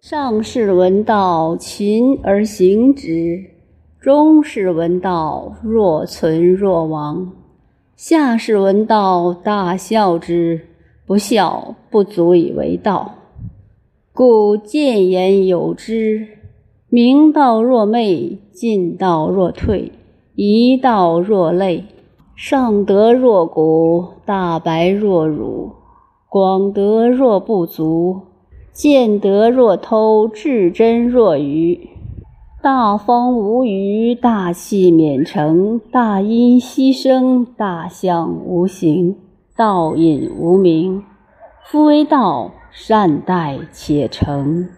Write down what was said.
上士闻道，勤而行之；中士闻道，若存若亡；下士闻道，大笑之。不孝，不足以为道。故谏言有之：明道若昧，进道若退，一道若累。上德若谷，大白若辱；广德若不足，见德若偷，至真若愚。大风无余，大器免成；大音希声，大象无形。道隐无名。夫为道，善待且成。